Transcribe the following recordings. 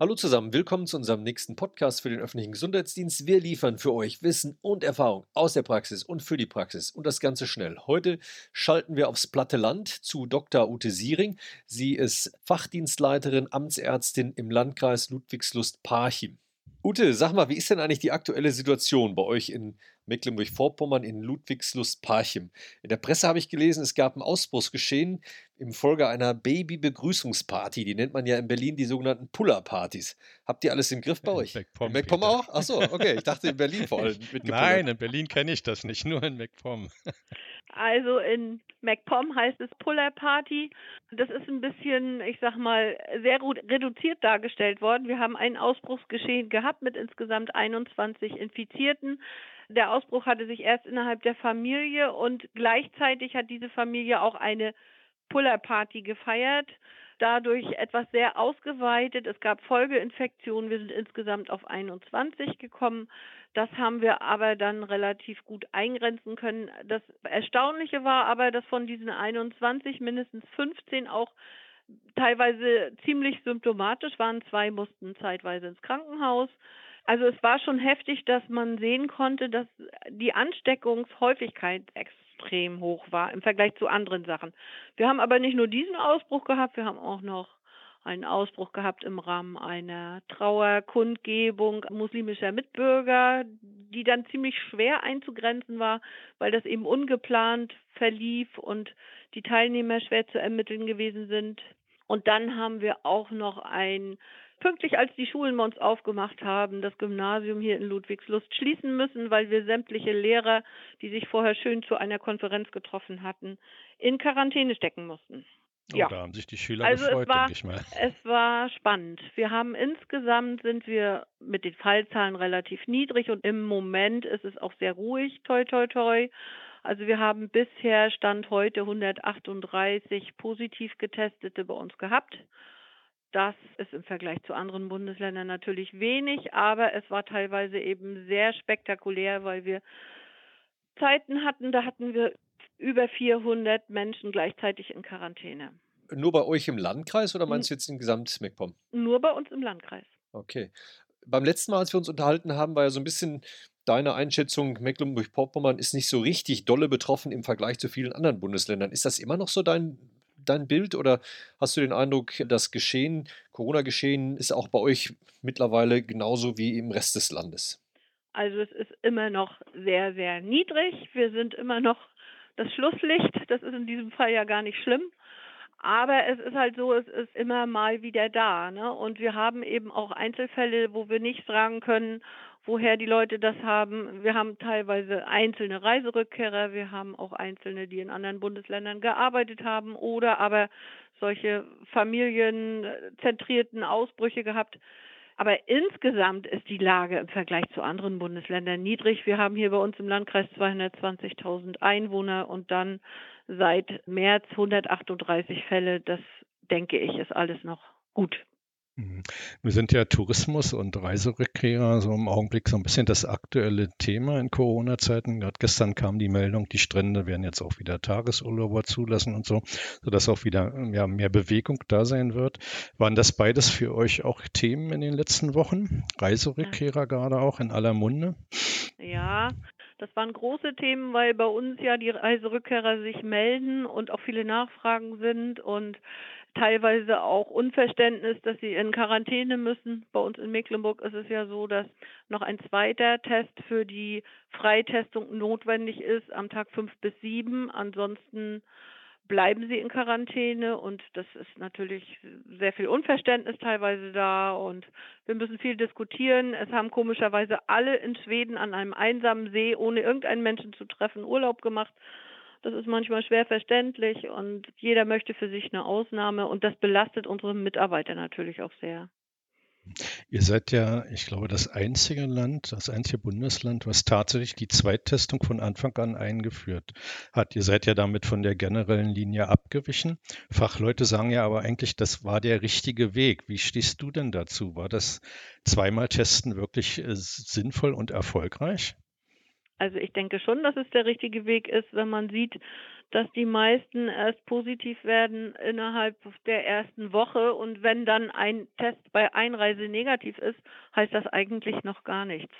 Hallo zusammen, willkommen zu unserem nächsten Podcast für den öffentlichen Gesundheitsdienst. Wir liefern für euch Wissen und Erfahrung aus der Praxis und für die Praxis und das Ganze schnell. Heute schalten wir aufs platte Land zu Dr. Ute Siering. Sie ist Fachdienstleiterin, Amtsärztin im Landkreis Ludwigslust-Parchim. Ute, sag mal, wie ist denn eigentlich die aktuelle Situation bei euch in Mecklenburg-Vorpommern in Ludwigslust-Parchim? In der Presse habe ich gelesen, es gab ein Ausbruchsgeschehen im Folge einer Baby-Begrüßungsparty. Die nennt man ja in Berlin die sogenannten Puller-Partys. Habt ihr alles im Griff bei euch? In MacPom auch? Achso, okay. Ich dachte in Berlin vor allem. Nein, in Berlin kenne ich das nicht, nur in MacPom. Also in MacPom heißt es Puller Party. Das ist ein bisschen, ich sag mal, sehr reduziert dargestellt worden. Wir haben ein Ausbruchsgeschehen gehabt mit insgesamt 21 Infizierten. Der Ausbruch hatte sich erst innerhalb der Familie und gleichzeitig hat diese Familie auch eine Puller Party gefeiert dadurch etwas sehr ausgeweitet. Es gab Folgeinfektionen. Wir sind insgesamt auf 21 gekommen. Das haben wir aber dann relativ gut eingrenzen können. Das Erstaunliche war aber, dass von diesen 21 mindestens 15 auch teilweise ziemlich symptomatisch waren. Zwei mussten zeitweise ins Krankenhaus. Also es war schon heftig, dass man sehen konnte, dass die Ansteckungshäufigkeit extrem hoch war im Vergleich zu anderen Sachen. Wir haben aber nicht nur diesen Ausbruch gehabt, wir haben auch noch einen Ausbruch gehabt im Rahmen einer Trauerkundgebung muslimischer Mitbürger, die dann ziemlich schwer einzugrenzen war, weil das eben ungeplant verlief und die Teilnehmer schwer zu ermitteln gewesen sind. Und dann haben wir auch noch ein pünktlich als die Schulen bei uns aufgemacht haben, das Gymnasium hier in Ludwigslust schließen müssen, weil wir sämtliche Lehrer, die sich vorher schön zu einer Konferenz getroffen hatten, in Quarantäne stecken mussten. Oh, ja. da haben sich die Schüler also gefreut, es war, denke ich mal. Es war spannend. Wir haben insgesamt sind wir mit den Fallzahlen relativ niedrig und im Moment ist es auch sehr ruhig, toi toi toi. Also wir haben bisher Stand heute 138 positiv getestete bei uns gehabt. Das ist im Vergleich zu anderen Bundesländern natürlich wenig, aber es war teilweise eben sehr spektakulär, weil wir Zeiten hatten, da hatten wir über 400 Menschen gleichzeitig in Quarantäne. Nur bei euch im Landkreis oder meinst du jetzt in Gesamt-MacPom? Nur bei uns im Landkreis. Okay. Beim letzten Mal, als wir uns unterhalten haben, war ja so ein bisschen deine Einschätzung, Mecklenburg-Vorpommern ist nicht so richtig dolle betroffen im Vergleich zu vielen anderen Bundesländern. Ist das immer noch so dein dein Bild oder hast du den Eindruck, das Geschehen, Corona-Geschehen ist auch bei euch mittlerweile genauso wie im Rest des Landes? Also es ist immer noch sehr, sehr niedrig. Wir sind immer noch das Schlusslicht. Das ist in diesem Fall ja gar nicht schlimm. Aber es ist halt so, es ist immer mal wieder da. Ne? Und wir haben eben auch Einzelfälle, wo wir nicht sagen können, woher die Leute das haben. Wir haben teilweise einzelne Reiserückkehrer, wir haben auch einzelne, die in anderen Bundesländern gearbeitet haben oder aber solche familienzentrierten Ausbrüche gehabt. Aber insgesamt ist die Lage im Vergleich zu anderen Bundesländern niedrig. Wir haben hier bei uns im Landkreis 220.000 Einwohner und dann seit März 138 Fälle. Das denke ich, ist alles noch gut. Mhm. Wir sind ja Tourismus und Reiserückkehrer so im Augenblick so ein bisschen das aktuelle Thema in Corona-Zeiten. Gerade gestern kam die Meldung, die Strände werden jetzt auch wieder Tagesurlauber zulassen und so, sodass auch wieder ja, mehr Bewegung da sein wird. Waren das beides für euch auch Themen in den letzten Wochen? Reiserückkehrer ja. gerade auch in aller Munde? Ja, das waren große Themen, weil bei uns ja die Reiserückkehrer sich melden und auch viele Nachfragen sind und teilweise auch Unverständnis, dass sie in Quarantäne müssen. Bei uns in Mecklenburg ist es ja so, dass noch ein zweiter Test für die Freitestung notwendig ist am Tag fünf bis sieben. Ansonsten bleiben sie in Quarantäne und das ist natürlich sehr viel Unverständnis teilweise da und wir müssen viel diskutieren. Es haben komischerweise alle in Schweden an einem einsamen See, ohne irgendeinen Menschen zu treffen, Urlaub gemacht. Das ist manchmal schwer verständlich und jeder möchte für sich eine Ausnahme und das belastet unsere Mitarbeiter natürlich auch sehr. Ihr seid ja, ich glaube, das einzige Land, das einzige Bundesland, was tatsächlich die Zweittestung von Anfang an eingeführt hat. Ihr seid ja damit von der generellen Linie abgewichen. Fachleute sagen ja aber eigentlich, das war der richtige Weg. Wie stehst du denn dazu? War das zweimal Testen wirklich äh, sinnvoll und erfolgreich? Also ich denke schon, dass es der richtige Weg ist, wenn man sieht, dass die meisten erst positiv werden innerhalb der ersten Woche und wenn dann ein Test bei Einreise negativ ist, heißt das eigentlich noch gar nichts.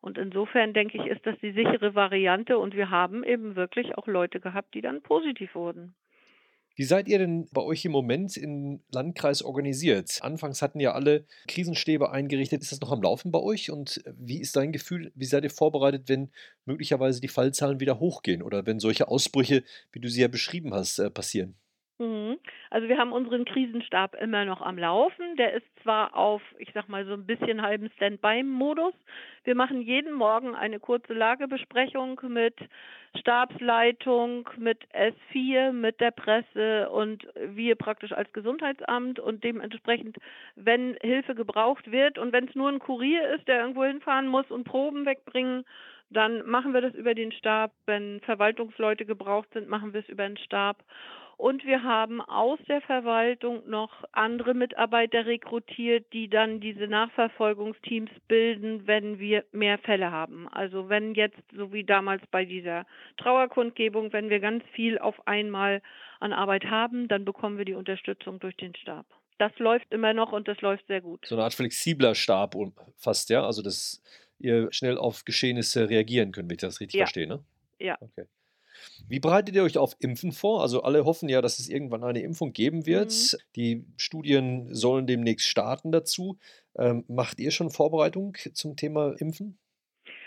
Und insofern denke ich, ist das die sichere Variante und wir haben eben wirklich auch Leute gehabt, die dann positiv wurden. Wie seid ihr denn bei euch im Moment im Landkreis organisiert? Anfangs hatten ja alle Krisenstäbe eingerichtet. Ist das noch am Laufen bei euch? Und wie ist dein Gefühl? Wie seid ihr vorbereitet, wenn möglicherweise die Fallzahlen wieder hochgehen oder wenn solche Ausbrüche, wie du sie ja beschrieben hast, äh, passieren? Mhm. Also wir haben unseren Krisenstab immer noch am Laufen. Der ist zwar auf, ich sag mal, so ein bisschen halben Standby-Modus. Wir machen jeden Morgen eine kurze Lagebesprechung mit Stabsleitung, mit S4, mit der Presse und wir praktisch als Gesundheitsamt und dementsprechend, wenn Hilfe gebraucht wird und wenn es nur ein Kurier ist, der irgendwo hinfahren muss und Proben wegbringen, dann machen wir das über den Stab. Wenn Verwaltungsleute gebraucht sind, machen wir es über den Stab. Und wir haben aus der Verwaltung noch andere Mitarbeiter rekrutiert, die dann diese Nachverfolgungsteams bilden, wenn wir mehr Fälle haben. Also wenn jetzt, so wie damals bei dieser Trauerkundgebung, wenn wir ganz viel auf einmal an Arbeit haben, dann bekommen wir die Unterstützung durch den Stab. Das läuft immer noch und das läuft sehr gut. So eine Art flexibler Stab fast, ja? Also dass ihr schnell auf Geschehnisse reagieren könnt, wenn ich das richtig ja. verstehe, ne? Ja. Okay. Wie bereitet ihr euch auf Impfen vor? Also alle hoffen ja, dass es irgendwann eine Impfung geben wird. Mhm. Die Studien sollen demnächst starten dazu. Ähm, macht ihr schon Vorbereitung zum Thema Impfen?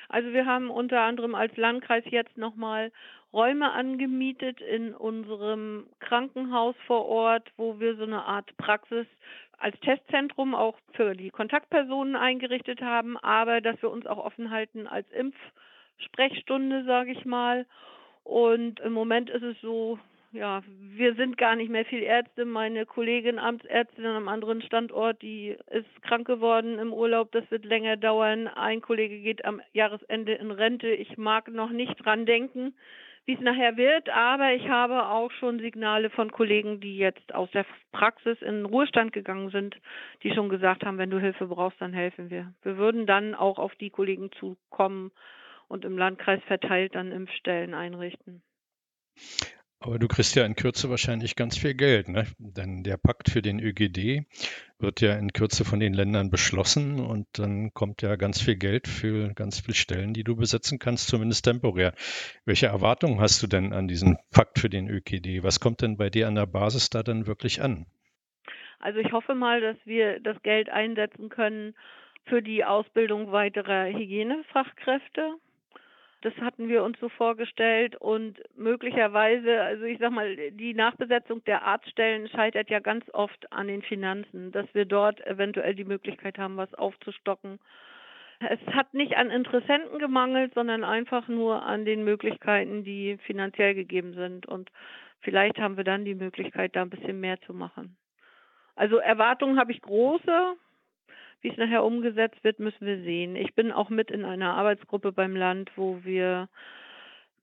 Also wir haben unter anderem als Landkreis jetzt nochmal Räume angemietet in unserem Krankenhaus vor Ort, wo wir so eine Art Praxis als Testzentrum auch für die Kontaktpersonen eingerichtet haben, aber dass wir uns auch offen halten als Impfsprechstunde, sage ich mal. Und im Moment ist es so, ja, wir sind gar nicht mehr viel Ärzte. Meine Kollegin, Amtsärztin einem anderen Standort, die ist krank geworden im Urlaub. Das wird länger dauern. Ein Kollege geht am Jahresende in Rente. Ich mag noch nicht dran denken, wie es nachher wird, aber ich habe auch schon Signale von Kollegen, die jetzt aus der Praxis in den Ruhestand gegangen sind, die schon gesagt haben, wenn du Hilfe brauchst, dann helfen wir. Wir würden dann auch auf die Kollegen zukommen und im Landkreis verteilt dann Impfstellen einrichten. Aber du kriegst ja in Kürze wahrscheinlich ganz viel Geld, ne? Denn der Pakt für den ÖGD wird ja in Kürze von den Ländern beschlossen und dann kommt ja ganz viel Geld für ganz viele Stellen, die du besetzen kannst, zumindest temporär. Welche Erwartungen hast du denn an diesen Pakt für den ÖGD? Was kommt denn bei dir an der Basis da dann wirklich an? Also ich hoffe mal, dass wir das Geld einsetzen können für die Ausbildung weiterer Hygienefachkräfte das hatten wir uns so vorgestellt und möglicherweise, also ich sag mal, die Nachbesetzung der Arztstellen scheitert ja ganz oft an den Finanzen, dass wir dort eventuell die Möglichkeit haben, was aufzustocken. Es hat nicht an Interessenten gemangelt, sondern einfach nur an den Möglichkeiten, die finanziell gegeben sind. Und vielleicht haben wir dann die Möglichkeit, da ein bisschen mehr zu machen. Also Erwartungen habe ich große, wie es nachher umgesetzt wird, müssen wir sehen. Ich bin auch mit in einer Arbeitsgruppe beim Land, wo wir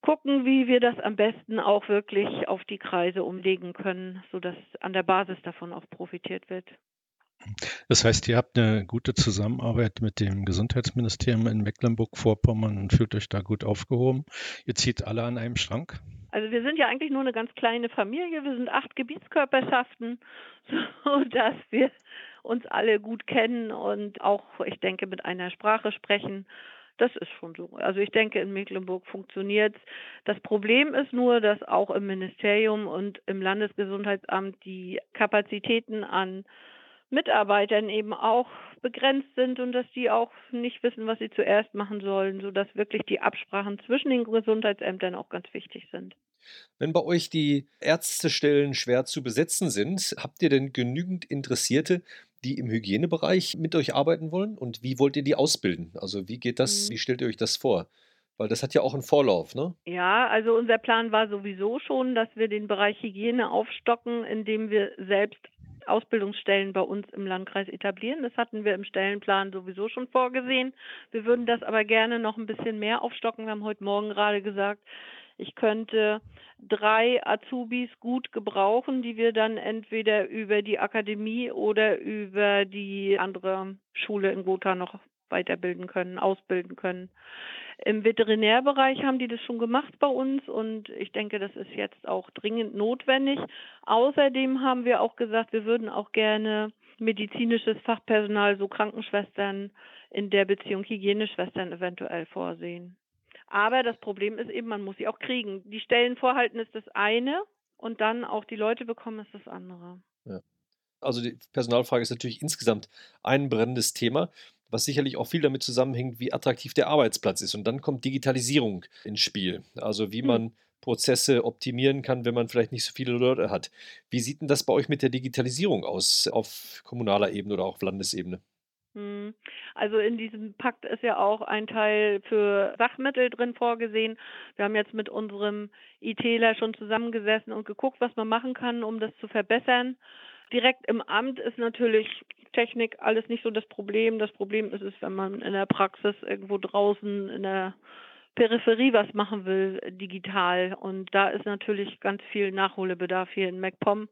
gucken, wie wir das am besten auch wirklich auf die Kreise umlegen können, sodass an der Basis davon auch profitiert wird. Das heißt, ihr habt eine gute Zusammenarbeit mit dem Gesundheitsministerium in Mecklenburg-Vorpommern und fühlt euch da gut aufgehoben. Ihr zieht alle an einem Strang? Also wir sind ja eigentlich nur eine ganz kleine Familie. Wir sind acht Gebietskörperschaften, sodass wir uns alle gut kennen und auch, ich denke, mit einer Sprache sprechen. Das ist schon so. Also ich denke, in Mecklenburg funktioniert es. Das Problem ist nur, dass auch im Ministerium und im Landesgesundheitsamt die Kapazitäten an Mitarbeitern eben auch begrenzt sind und dass die auch nicht wissen, was sie zuerst machen sollen, sodass wirklich die Absprachen zwischen den Gesundheitsämtern auch ganz wichtig sind. Wenn bei euch die Ärztestellen schwer zu besetzen sind, habt ihr denn genügend Interessierte, die im Hygienebereich mit euch arbeiten wollen? Und wie wollt ihr die ausbilden? Also wie geht das, mhm. wie stellt ihr euch das vor? Weil das hat ja auch einen Vorlauf, ne? Ja, also unser Plan war sowieso schon, dass wir den Bereich Hygiene aufstocken, indem wir selbst Ausbildungsstellen bei uns im Landkreis etablieren. Das hatten wir im Stellenplan sowieso schon vorgesehen. Wir würden das aber gerne noch ein bisschen mehr aufstocken. Wir haben heute Morgen gerade gesagt, ich könnte drei Azubis gut gebrauchen, die wir dann entweder über die Akademie oder über die andere Schule in Gotha noch weiterbilden können, ausbilden können. Im Veterinärbereich haben die das schon gemacht bei uns und ich denke, das ist jetzt auch dringend notwendig. Außerdem haben wir auch gesagt, wir würden auch gerne medizinisches Fachpersonal, so Krankenschwestern in der Beziehung Hygieneschwestern eventuell vorsehen. Aber das Problem ist eben, man muss sie auch kriegen. Die Stellen vorhalten ist das eine und dann auch die Leute bekommen ist das andere. Ja. Also die Personalfrage ist natürlich insgesamt ein brennendes Thema, was sicherlich auch viel damit zusammenhängt, wie attraktiv der Arbeitsplatz ist. Und dann kommt Digitalisierung ins Spiel. Also wie hm. man Prozesse optimieren kann, wenn man vielleicht nicht so viele Leute hat. Wie sieht denn das bei euch mit der Digitalisierung aus auf kommunaler Ebene oder auch auf Landesebene? Hm. Also in diesem Pakt ist ja auch ein Teil für Sachmittel drin vorgesehen. Wir haben jetzt mit unserem ITler schon zusammengesessen und geguckt, was man machen kann, um das zu verbessern. Direkt im Amt ist natürlich Technik alles nicht so das Problem. Das Problem ist es, wenn man in der Praxis irgendwo draußen in der Peripherie was machen will, digital. Und da ist natürlich ganz viel Nachholbedarf hier in MacPom.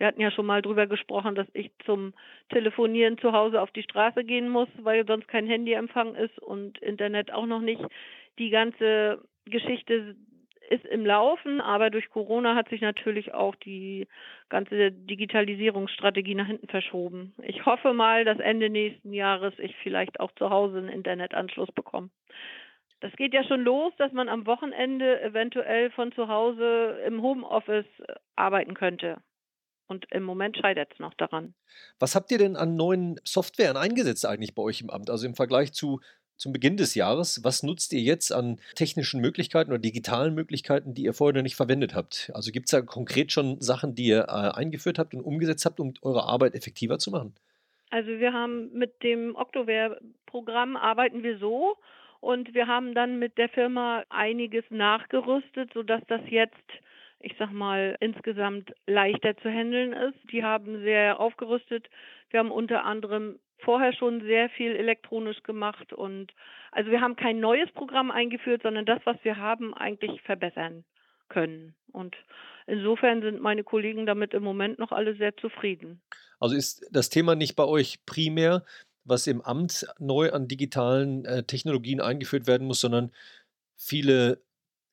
Wir hatten ja schon mal drüber gesprochen, dass ich zum Telefonieren zu Hause auf die Straße gehen muss, weil sonst kein Handyempfang ist und Internet auch noch nicht. Die ganze Geschichte ist im Laufen, aber durch Corona hat sich natürlich auch die ganze Digitalisierungsstrategie nach hinten verschoben. Ich hoffe mal, dass Ende nächsten Jahres ich vielleicht auch zu Hause einen Internetanschluss bekomme. Das geht ja schon los, dass man am Wochenende eventuell von zu Hause im Homeoffice arbeiten könnte. Und im Moment scheitert es noch daran. Was habt ihr denn an neuen Softwaren eingesetzt eigentlich bei euch im Amt? Also im Vergleich zu zum Beginn des Jahres. Was nutzt ihr jetzt an technischen Möglichkeiten oder digitalen Möglichkeiten, die ihr vorher noch nicht verwendet habt? Also gibt es da konkret schon Sachen, die ihr äh, eingeführt habt und umgesetzt habt, um eure Arbeit effektiver zu machen? Also wir haben mit dem Octoware-Programm arbeiten wir so und wir haben dann mit der Firma einiges nachgerüstet, sodass das jetzt ich sag mal, insgesamt leichter zu handeln ist. Die haben sehr aufgerüstet. Wir haben unter anderem vorher schon sehr viel elektronisch gemacht und also wir haben kein neues Programm eingeführt, sondern das, was wir haben, eigentlich verbessern können. Und insofern sind meine Kollegen damit im Moment noch alle sehr zufrieden. Also ist das Thema nicht bei euch primär, was im Amt neu an digitalen äh, Technologien eingeführt werden muss, sondern viele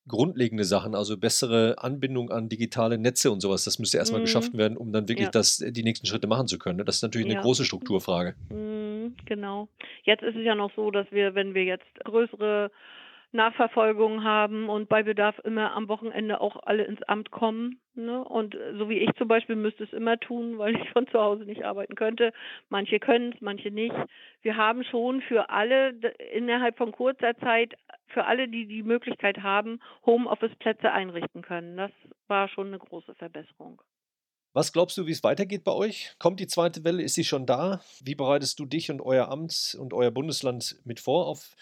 grundlegende Sachen, also bessere Anbindung an digitale Netze und sowas. Das müsste erstmal mhm. geschaffen werden, um dann wirklich ja. das, die nächsten Schritte machen zu können. Ne? Das ist natürlich eine große Strukturfrage. Mhm, genau. Jetzt ist es ja noch so, dass wir, wenn wir jetzt größere Nachverfolgung haben und bei Bedarf immer am Wochenende auch alle ins Amt kommen. Ne? Und so wie ich zum Beispiel müsste es immer tun, weil ich von zu Hause nicht arbeiten könnte. Manche können es, manche nicht. Wir haben schon für alle innerhalb von kurzer Zeit, für alle, die die Möglichkeit haben, Homeoffice-Plätze einrichten können. Das war schon eine große Verbesserung. Was glaubst du, wie es weitergeht bei euch? Kommt die zweite Welle? Ist sie schon da? Wie bereitest du dich und euer Amt und euer Bundesland mit vor auf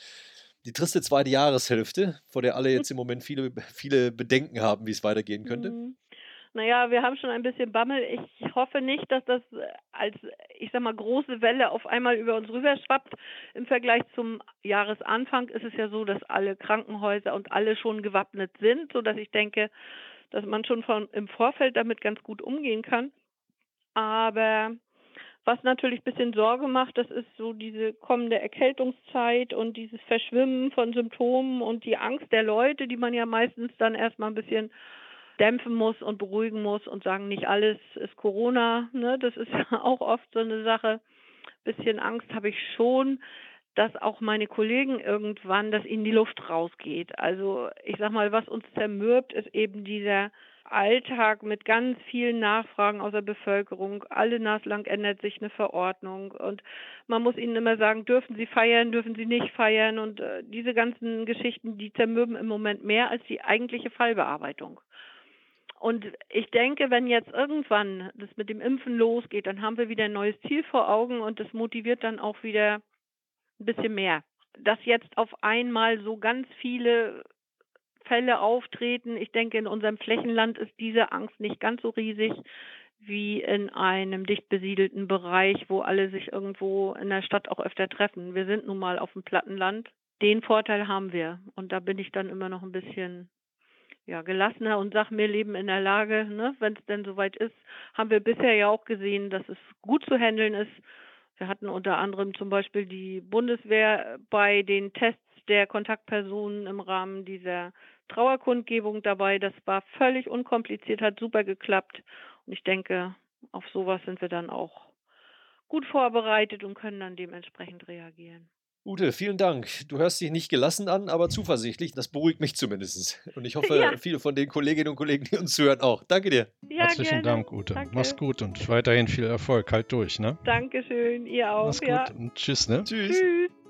die triste zweite Jahreshälfte, vor der alle jetzt im Moment viele, viele Bedenken haben, wie es weitergehen könnte? Mhm. Naja, wir haben schon ein bisschen Bammel. Ich hoffe nicht, dass das als, ich sag mal, große Welle auf einmal über uns rüberschwappt. Im Vergleich zum Jahresanfang ist es ja so, dass alle Krankenhäuser und alle schon gewappnet sind, sodass ich denke, dass man schon von, im Vorfeld damit ganz gut umgehen kann. Aber was natürlich ein bisschen Sorge macht, das ist so diese kommende Erkältungszeit und dieses Verschwimmen von Symptomen und die Angst der Leute, die man ja meistens dann erstmal ein bisschen dämpfen muss und beruhigen muss und sagen, nicht alles ist Corona. Ne? Das ist ja auch oft so eine Sache. Bisschen Angst habe ich schon, dass auch meine Kollegen irgendwann, dass ihnen die Luft rausgeht. Also ich sag mal, was uns zermürbt, ist eben dieser Alltag mit ganz vielen Nachfragen aus der Bevölkerung. Alle naslang ändert sich eine Verordnung und man muss ihnen immer sagen, dürfen sie feiern, dürfen sie nicht feiern und äh, diese ganzen Geschichten, die zermürben im Moment mehr als die eigentliche Fallbearbeitung. Und ich denke, wenn jetzt irgendwann das mit dem Impfen losgeht, dann haben wir wieder ein neues Ziel vor Augen und das motiviert dann auch wieder ein bisschen mehr. Dass jetzt auf einmal so ganz viele Fälle auftreten. Ich denke, in unserem Flächenland ist diese Angst nicht ganz so riesig wie in einem dicht besiedelten Bereich, wo alle sich irgendwo in der Stadt auch öfter treffen. Wir sind nun mal auf dem Plattenland. Den Vorteil haben wir. Und da bin ich dann immer noch ein bisschen ja, gelassener und sag mir, leben in der Lage, ne, wenn es denn soweit ist, haben wir bisher ja auch gesehen, dass es gut zu handeln ist. Wir hatten unter anderem zum Beispiel die Bundeswehr bei den Tests der Kontaktpersonen im Rahmen dieser Trauerkundgebung dabei. Das war völlig unkompliziert, hat super geklappt. Und ich denke, auf sowas sind wir dann auch gut vorbereitet und können dann dementsprechend reagieren. Ute, vielen Dank. Du hörst dich nicht gelassen an, aber zuversichtlich. Das beruhigt mich zumindest. Und ich hoffe, ja. viele von den Kolleginnen und Kollegen, die uns zuhören, auch. Danke dir. Ja, Herzlichen gerne. Dank, Ute. Danke. Mach's gut und weiterhin viel Erfolg. Halt durch, ne? Dankeschön. Ihr auch. Mach's gut und tschüss, ne? Tschüss. tschüss.